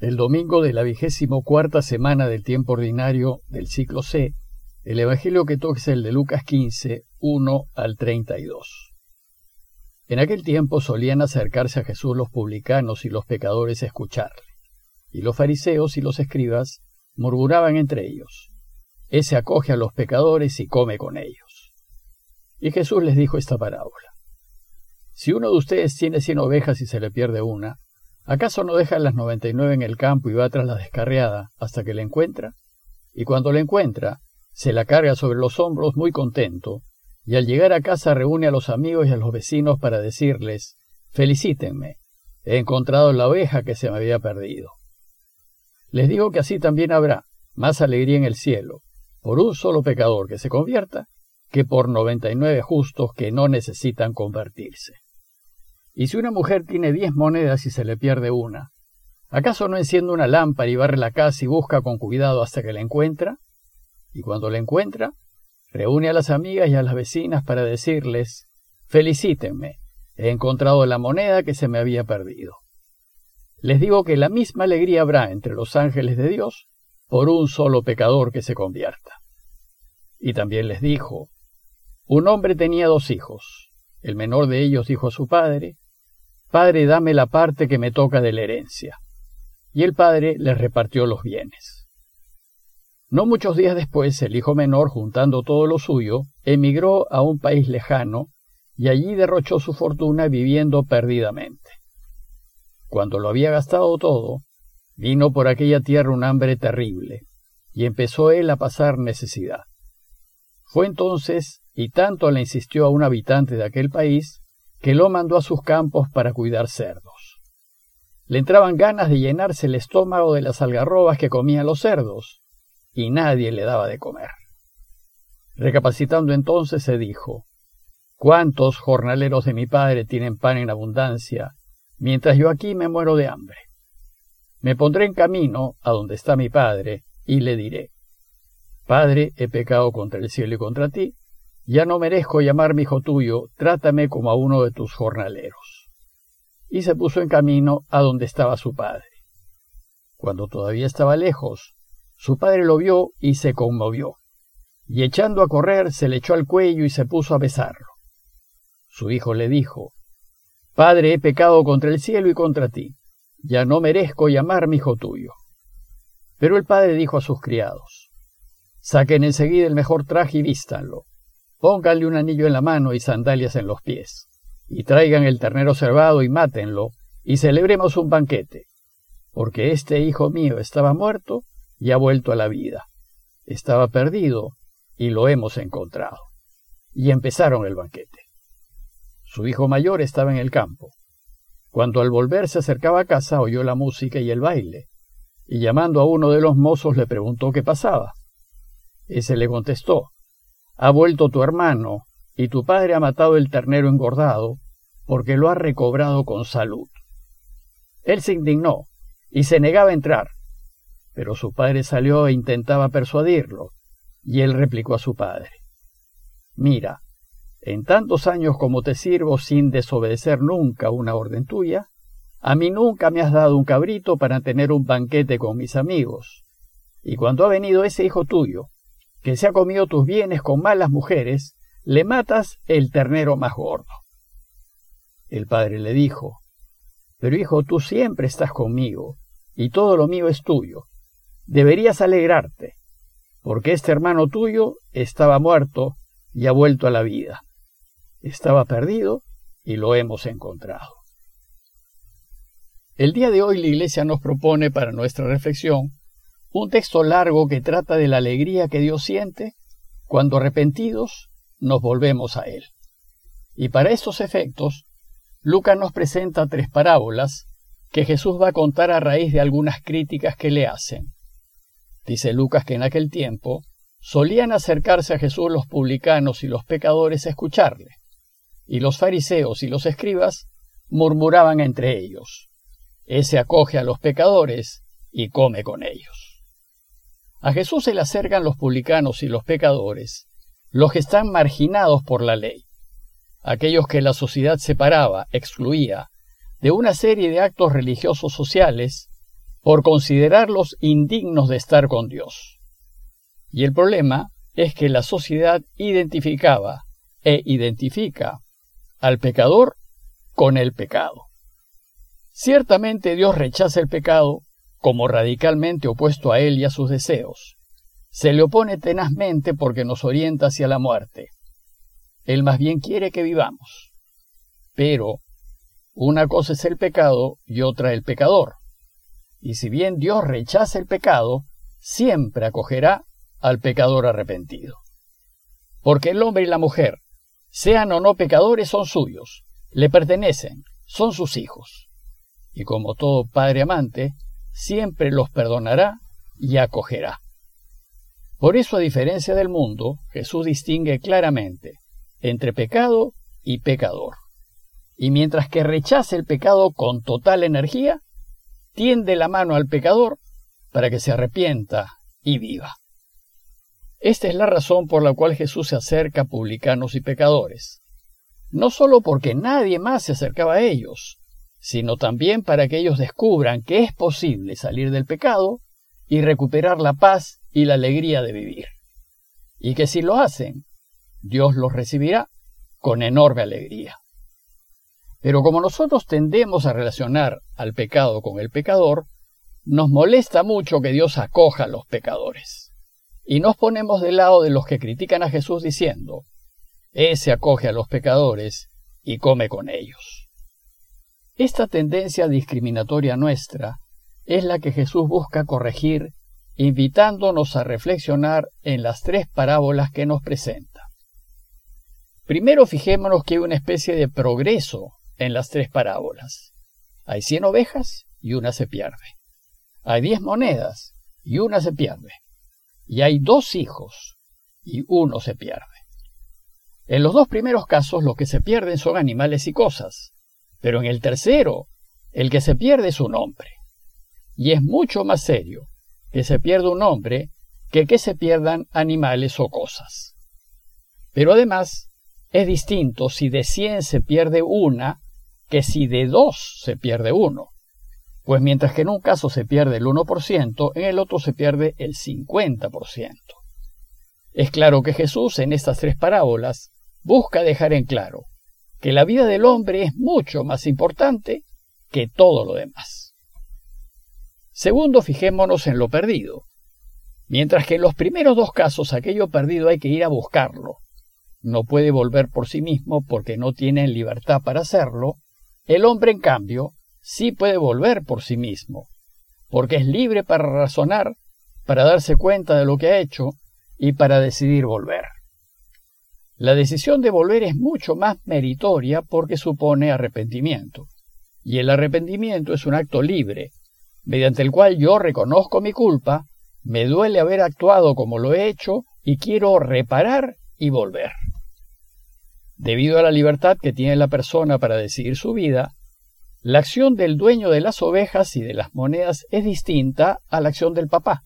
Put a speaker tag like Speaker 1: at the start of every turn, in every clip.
Speaker 1: El domingo de la vigésimo cuarta semana del tiempo ordinario del ciclo C, el Evangelio que toca es el de Lucas 15, 1 al 32. En aquel tiempo solían acercarse a Jesús los publicanos y los pecadores a escucharle, y los fariseos y los escribas murmuraban entre ellos, Ese acoge a los pecadores y come con ellos. Y Jesús les dijo esta parábola. Si uno de ustedes tiene cien ovejas y se le pierde una, ¿Acaso no deja las noventa y nueve en el campo y va tras la descarriada hasta que la encuentra? Y cuando la encuentra, se la carga sobre los hombros muy contento, y al llegar a casa reúne a los amigos y a los vecinos para decirles, felicítenme, he encontrado la oveja que se me había perdido. Les digo que así también habrá más alegría en el cielo por un solo pecador que se convierta que por noventa y nueve justos que no necesitan convertirse. Y si una mujer tiene diez monedas y se le pierde una, ¿acaso no enciende una lámpara y barre la casa y busca con cuidado hasta que la encuentra? Y cuando la encuentra, reúne a las amigas y a las vecinas para decirles, felicítenme, he encontrado la moneda que se me había perdido. Les digo que la misma alegría habrá entre los ángeles de Dios por un solo pecador que se convierta. Y también les dijo, un hombre tenía dos hijos. El menor de ellos dijo a su padre, Padre, dame la parte que me toca de la herencia. Y el padre le repartió los bienes. No muchos días después, el hijo menor, juntando todo lo suyo, emigró a un país lejano y allí derrochó su fortuna viviendo perdidamente. Cuando lo había gastado todo, vino por aquella tierra un hambre terrible, y empezó él a pasar necesidad. Fue entonces, y tanto le insistió a un habitante de aquel país, que lo mandó a sus campos para cuidar cerdos. Le entraban ganas de llenarse el estómago de las algarrobas que comían los cerdos, y nadie le daba de comer. Recapacitando entonces se dijo, ¿Cuántos jornaleros de mi padre tienen pan en abundancia, mientras yo aquí me muero de hambre? Me pondré en camino a donde está mi padre, y le diré, Padre, he pecado contra el cielo y contra ti, ya no merezco llamarme hijo tuyo, trátame como a uno de tus jornaleros. Y se puso en camino a donde estaba su padre. Cuando todavía estaba lejos, su padre lo vio y se conmovió, y echando a correr se le echó al cuello y se puso a besarlo. Su hijo le dijo, Padre, he pecado contra el cielo y contra ti, ya no merezco llamarme hijo tuyo. Pero el padre dijo a sus criados, Saquen enseguida el mejor traje y vístanlo, Pónganle un anillo en la mano y sandalias en los pies, y traigan el ternero cervado y mátenlo, y celebremos un banquete, porque este hijo mío estaba muerto y ha vuelto a la vida. Estaba perdido y lo hemos encontrado. Y empezaron el banquete. Su hijo mayor estaba en el campo. Cuando al volver se acercaba a casa oyó la música y el baile, y llamando a uno de los mozos le preguntó qué pasaba. Ese le contestó, ha vuelto tu hermano, y tu padre ha matado el ternero engordado, porque lo ha recobrado con salud. Él se indignó y se negaba a entrar, pero su padre salió e intentaba persuadirlo, y él replicó a su padre, Mira, en tantos años como te sirvo sin desobedecer nunca una orden tuya, a mí nunca me has dado un cabrito para tener un banquete con mis amigos, y cuando ha venido ese hijo tuyo, que se ha comido tus bienes con malas mujeres, le matas el ternero más gordo. El padre le dijo, Pero hijo, tú siempre estás conmigo, y todo lo mío es tuyo. Deberías alegrarte, porque este hermano tuyo estaba muerto y ha vuelto a la vida. Estaba perdido y lo hemos encontrado. El día de hoy la Iglesia nos propone para nuestra reflexión un texto largo que trata de la alegría que Dios siente cuando arrepentidos nos volvemos a Él. Y para estos efectos, Lucas nos presenta tres parábolas que Jesús va a contar a raíz de algunas críticas que le hacen. Dice Lucas que en aquel tiempo solían acercarse a Jesús los publicanos y los pecadores a escucharle, y los fariseos y los escribas murmuraban entre ellos, Ese acoge a los pecadores y come con ellos. A Jesús se le acercan los publicanos y los pecadores, los que están marginados por la ley, aquellos que la sociedad separaba, excluía, de una serie de actos religiosos sociales por considerarlos indignos de estar con Dios. Y el problema es que la sociedad identificaba e identifica al pecador con el pecado. Ciertamente Dios rechaza el pecado como radicalmente opuesto a él y a sus deseos. Se le opone tenazmente porque nos orienta hacia la muerte. Él más bien quiere que vivamos. Pero una cosa es el pecado y otra el pecador. Y si bien Dios rechaza el pecado, siempre acogerá al pecador arrepentido. Porque el hombre y la mujer, sean o no pecadores, son suyos, le pertenecen, son sus hijos. Y como todo padre amante, siempre los perdonará y acogerá. Por eso, a diferencia del mundo, Jesús distingue claramente entre pecado y pecador. Y mientras que rechaza el pecado con total energía, tiende la mano al pecador para que se arrepienta y viva. Esta es la razón por la cual Jesús se acerca a publicanos y pecadores. No solo porque nadie más se acercaba a ellos, sino también para que ellos descubran que es posible salir del pecado y recuperar la paz y la alegría de vivir. Y que si lo hacen, Dios los recibirá con enorme alegría. Pero como nosotros tendemos a relacionar al pecado con el pecador, nos molesta mucho que Dios acoja a los pecadores y nos ponemos del lado de los que critican a Jesús diciendo, Ese acoge a los pecadores y come con ellos. Esta tendencia discriminatoria nuestra es la que Jesús busca corregir, invitándonos a reflexionar en las tres parábolas que nos presenta. Primero fijémonos que hay una especie de progreso en las tres parábolas. Hay cien ovejas y una se pierde. Hay diez monedas y una se pierde y hay dos hijos y uno se pierde. En los dos primeros casos lo que se pierden son animales y cosas, pero en el tercero el que se pierde es un hombre. Y es mucho más serio que se pierda un hombre que que se pierdan animales o cosas. Pero además es distinto si de cien se pierde una que si de dos se pierde uno. Pues mientras que en un caso se pierde el 1%, en el otro se pierde el 50%. Es claro que Jesús en estas tres parábolas busca dejar en claro que la vida del hombre es mucho más importante que todo lo demás. Segundo, fijémonos en lo perdido. Mientras que en los primeros dos casos aquello perdido hay que ir a buscarlo. No puede volver por sí mismo porque no tiene libertad para hacerlo. El hombre, en cambio, sí puede volver por sí mismo, porque es libre para razonar, para darse cuenta de lo que ha hecho y para decidir volver. La decisión de volver es mucho más meritoria porque supone arrepentimiento, y el arrepentimiento es un acto libre, mediante el cual yo reconozco mi culpa, me duele haber actuado como lo he hecho y quiero reparar y volver. Debido a la libertad que tiene la persona para decidir su vida, la acción del dueño de las ovejas y de las monedas es distinta a la acción del papá.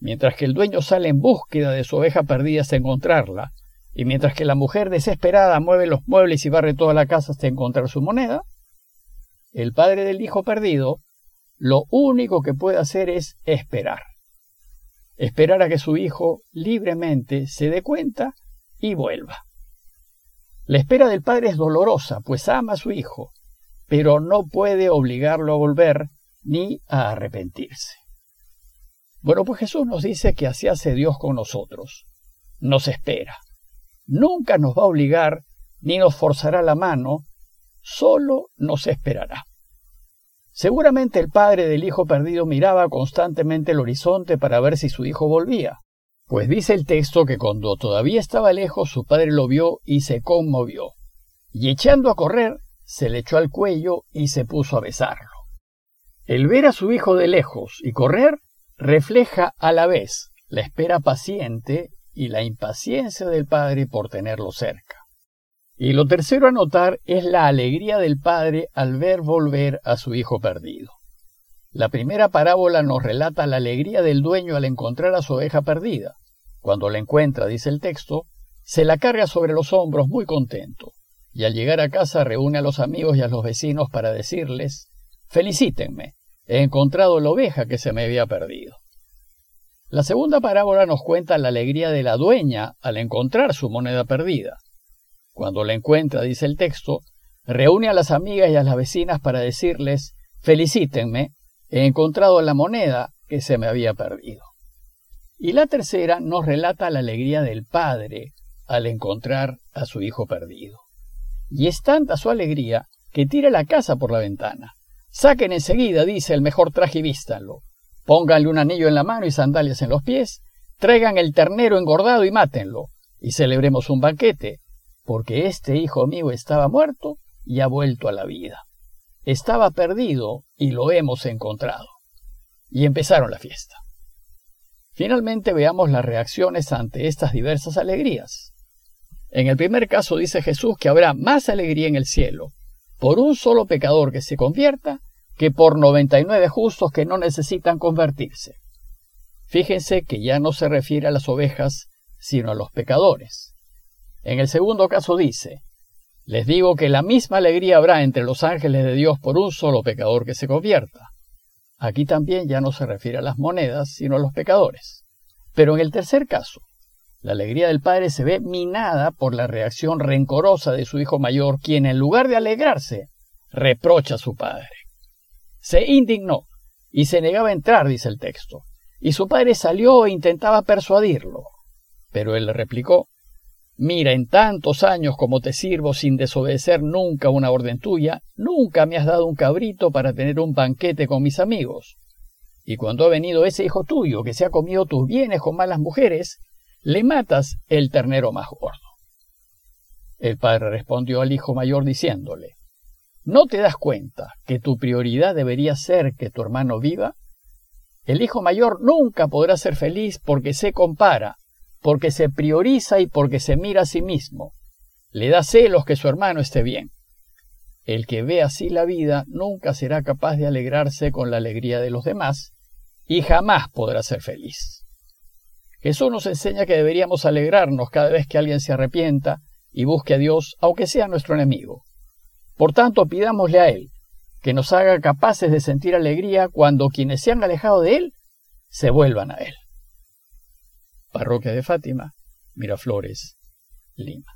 Speaker 1: Mientras que el dueño sale en búsqueda de su oveja perdida hasta encontrarla, y mientras que la mujer desesperada mueve los muebles y barre toda la casa hasta encontrar su moneda, el padre del hijo perdido lo único que puede hacer es esperar. Esperar a que su hijo libremente se dé cuenta y vuelva. La espera del padre es dolorosa, pues ama a su hijo, pero no puede obligarlo a volver ni a arrepentirse. Bueno, pues Jesús nos dice que así hace Dios con nosotros. Nos espera. Nunca nos va a obligar ni nos forzará la mano, solo nos esperará. Seguramente el padre del hijo perdido miraba constantemente el horizonte para ver si su hijo volvía, pues dice el texto que cuando todavía estaba lejos su padre lo vio y se conmovió, y echando a correr se le echó al cuello y se puso a besarlo. El ver a su hijo de lejos y correr refleja a la vez la espera paciente y la impaciencia del padre por tenerlo cerca. Y lo tercero a notar es la alegría del padre al ver volver a su hijo perdido. La primera parábola nos relata la alegría del dueño al encontrar a su oveja perdida. Cuando la encuentra, dice el texto, se la carga sobre los hombros muy contento y al llegar a casa reúne a los amigos y a los vecinos para decirles, felicítenme, he encontrado la oveja que se me había perdido. La segunda parábola nos cuenta la alegría de la dueña al encontrar su moneda perdida. Cuando la encuentra, dice el texto, reúne a las amigas y a las vecinas para decirles, felicítenme, he encontrado la moneda que se me había perdido. Y la tercera nos relata la alegría del padre al encontrar a su hijo perdido. Y es tanta su alegría que tira la casa por la ventana. Saquen enseguida, dice, el mejor traje y vístanlo. Pónganle un anillo en la mano y sandalias en los pies. Traigan el ternero engordado y mátenlo. Y celebremos un banquete, porque este hijo mío estaba muerto y ha vuelto a la vida. Estaba perdido y lo hemos encontrado. Y empezaron la fiesta. Finalmente veamos las reacciones ante estas diversas alegrías. En el primer caso dice Jesús que habrá más alegría en el cielo por un solo pecador que se convierta que por 99 justos que no necesitan convertirse. Fíjense que ya no se refiere a las ovejas, sino a los pecadores. En el segundo caso dice, les digo que la misma alegría habrá entre los ángeles de Dios por un solo pecador que se convierta. Aquí también ya no se refiere a las monedas, sino a los pecadores. Pero en el tercer caso, la alegría del padre se ve minada por la reacción rencorosa de su hijo mayor, quien en lugar de alegrarse, reprocha a su padre. Se indignó y se negaba a entrar, dice el texto, y su padre salió e intentaba persuadirlo. Pero él le replicó, Mira, en tantos años como te sirvo sin desobedecer nunca una orden tuya, nunca me has dado un cabrito para tener un banquete con mis amigos. Y cuando ha venido ese hijo tuyo que se ha comido tus bienes con malas mujeres, le matas el ternero más gordo. El padre respondió al hijo mayor diciéndole, ¿No te das cuenta que tu prioridad debería ser que tu hermano viva? El hijo mayor nunca podrá ser feliz porque se compara, porque se prioriza y porque se mira a sí mismo. Le da celos que su hermano esté bien. El que ve así la vida nunca será capaz de alegrarse con la alegría de los demás y jamás podrá ser feliz. Jesús nos enseña que deberíamos alegrarnos cada vez que alguien se arrepienta y busque a Dios, aunque sea nuestro enemigo. Por tanto, pidámosle a Él que nos haga capaces de sentir alegría cuando quienes se han alejado de Él se vuelvan a Él. Parroquia de Fátima, Miraflores, Lima.